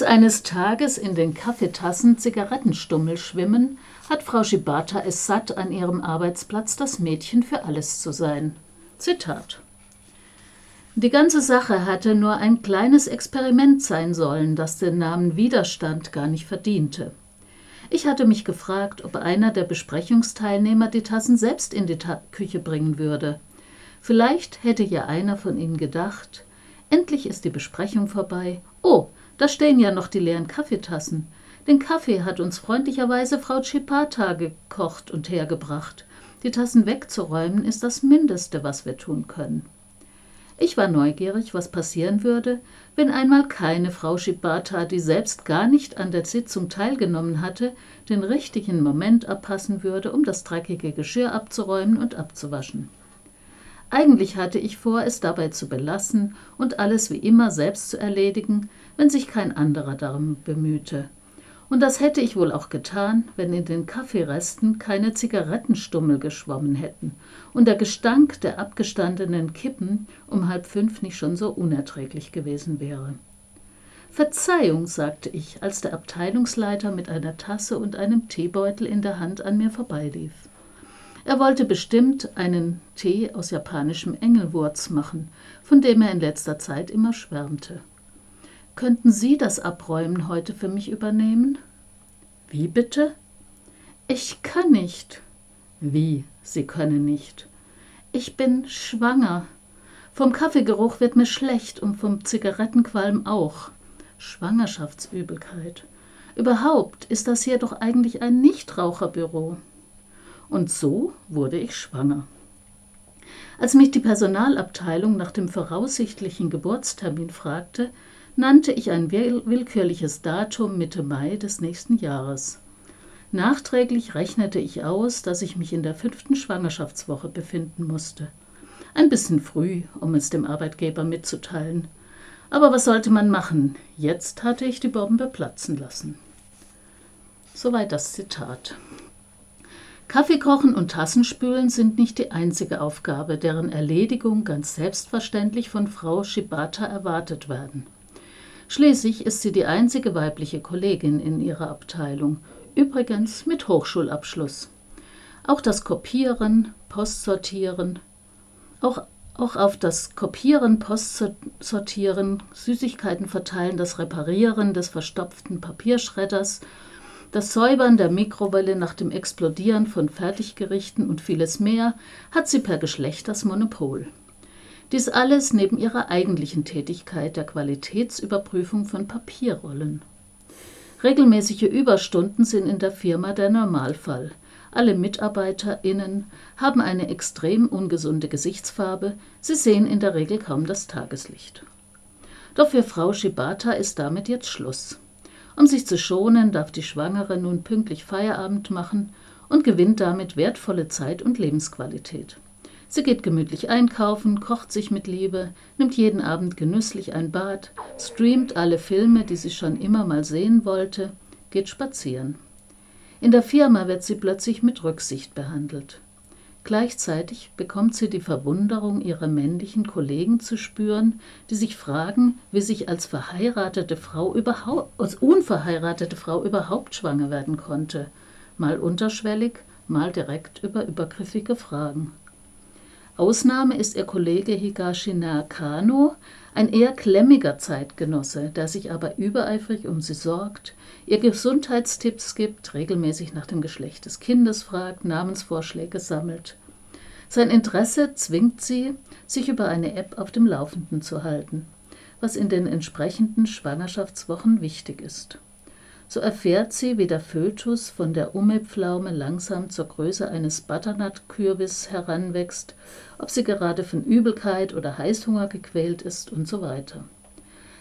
Als eines Tages in den Kaffeetassen Zigarettenstummel schwimmen, hat Frau Shibata es satt, an ihrem Arbeitsplatz das Mädchen für alles zu sein. Zitat. Die ganze Sache hatte nur ein kleines Experiment sein sollen, das den Namen Widerstand gar nicht verdiente. Ich hatte mich gefragt, ob einer der Besprechungsteilnehmer die Tassen selbst in die Ta Küche bringen würde. Vielleicht hätte ja einer von ihnen gedacht, endlich ist die Besprechung vorbei. Oh, da stehen ja noch die leeren Kaffeetassen. Den Kaffee hat uns freundlicherweise Frau Chipata gekocht und hergebracht. Die Tassen wegzuräumen ist das Mindeste, was wir tun können. Ich war neugierig, was passieren würde, wenn einmal keine Frau Shibata, die selbst gar nicht an der Sitzung teilgenommen hatte, den richtigen Moment abpassen würde, um das dreckige Geschirr abzuräumen und abzuwaschen. Eigentlich hatte ich vor, es dabei zu belassen und alles wie immer selbst zu erledigen, wenn sich kein anderer darum bemühte. Und das hätte ich wohl auch getan, wenn in den Kaffeeresten keine Zigarettenstummel geschwommen hätten und der Gestank der abgestandenen Kippen um halb fünf nicht schon so unerträglich gewesen wäre. Verzeihung, sagte ich, als der Abteilungsleiter mit einer Tasse und einem Teebeutel in der Hand an mir vorbeilief. Er wollte bestimmt einen Tee aus japanischem Engelwurz machen, von dem er in letzter Zeit immer schwärmte. Könnten Sie das Abräumen heute für mich übernehmen? Wie bitte? Ich kann nicht. Wie, Sie können nicht? Ich bin schwanger. Vom Kaffeegeruch wird mir schlecht und vom Zigarettenqualm auch. Schwangerschaftsübelkeit. Überhaupt ist das hier doch eigentlich ein Nichtraucherbüro. Und so wurde ich schwanger. Als mich die Personalabteilung nach dem voraussichtlichen Geburtstermin fragte, nannte ich ein willkürliches Datum Mitte Mai des nächsten Jahres. Nachträglich rechnete ich aus, dass ich mich in der fünften Schwangerschaftswoche befinden musste. Ein bisschen früh, um es dem Arbeitgeber mitzuteilen. Aber was sollte man machen? Jetzt hatte ich die Bombe platzen lassen. Soweit das Zitat. Kaffee kochen und Tassen spülen sind nicht die einzige Aufgabe, deren Erledigung ganz selbstverständlich von Frau Shibata erwartet werden. Schließlich ist sie die einzige weibliche Kollegin in ihrer Abteilung, übrigens mit Hochschulabschluss. Auch das Kopieren, Postsortieren, auch, auch auf das Kopieren, Postsortieren, Süßigkeiten verteilen, das Reparieren des verstopften Papierschredders, das Säubern der Mikrowelle nach dem Explodieren von Fertiggerichten und vieles mehr hat sie per Geschlecht das Monopol. Dies alles neben ihrer eigentlichen Tätigkeit der Qualitätsüberprüfung von Papierrollen. Regelmäßige Überstunden sind in der Firma der Normalfall. Alle MitarbeiterInnen haben eine extrem ungesunde Gesichtsfarbe, sie sehen in der Regel kaum das Tageslicht. Doch für Frau Shibata ist damit jetzt Schluss. Um sich zu schonen, darf die Schwangere nun pünktlich Feierabend machen und gewinnt damit wertvolle Zeit und Lebensqualität. Sie geht gemütlich einkaufen, kocht sich mit Liebe, nimmt jeden Abend genüsslich ein Bad, streamt alle Filme, die sie schon immer mal sehen wollte, geht spazieren. In der Firma wird sie plötzlich mit Rücksicht behandelt. Gleichzeitig bekommt sie die Verwunderung ihrer männlichen Kollegen zu spüren, die sich fragen, wie sich als verheiratete Frau überhaupt, als unverheiratete Frau überhaupt schwanger werden konnte. Mal unterschwellig, mal direkt über übergriffige Fragen. Ausnahme ist ihr Kollege Higashi Nakano, ein eher klemmiger Zeitgenosse, der sich aber übereifrig um sie sorgt, ihr Gesundheitstipps gibt, regelmäßig nach dem Geschlecht des Kindes fragt, Namensvorschläge sammelt. Sein Interesse zwingt sie, sich über eine App auf dem Laufenden zu halten, was in den entsprechenden Schwangerschaftswochen wichtig ist. So erfährt sie, wie der Fötus von der Ume-Pflaume langsam zur Größe eines Butternut-Kürbis heranwächst, ob sie gerade von Übelkeit oder Heißhunger gequält ist und so weiter.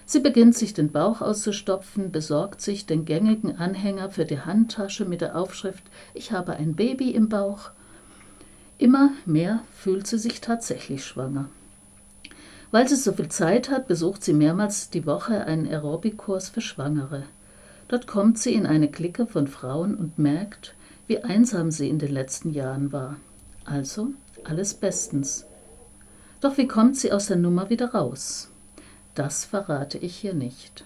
Sie beginnt sich den Bauch auszustopfen, besorgt sich den gängigen Anhänger für die Handtasche mit der Aufschrift Ich habe ein Baby im Bauch. Immer mehr fühlt sie sich tatsächlich schwanger. Weil sie so viel Zeit hat, besucht sie mehrmals die Woche einen Aerobikkurs für Schwangere. Dort kommt sie in eine Clique von Frauen und merkt, wie einsam sie in den letzten Jahren war. Also alles bestens. Doch wie kommt sie aus der Nummer wieder raus? Das verrate ich hier nicht.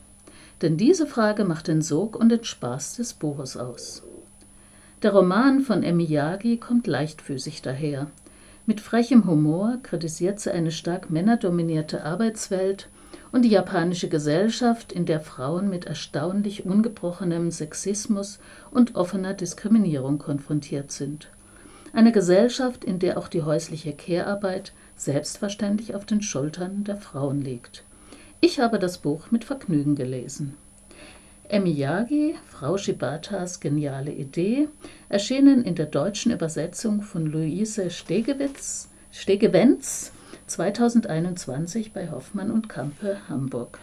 Denn diese Frage macht den Sog und den Spaß des Buches aus. Der Roman von Emmy Yagi kommt leichtfüßig daher. Mit frechem Humor kritisiert sie eine stark männerdominierte Arbeitswelt und die japanische Gesellschaft, in der Frauen mit erstaunlich ungebrochenem Sexismus und offener Diskriminierung konfrontiert sind. Eine Gesellschaft, in der auch die häusliche Care-Arbeit selbstverständlich auf den Schultern der Frauen liegt. Ich habe das Buch mit Vergnügen gelesen. Emiyagi, Frau Shibatas geniale Idee, erschienen in der deutschen Übersetzung von Luise Stegewitz, Stegewenz 2021 bei Hoffmann und Kampe, Hamburg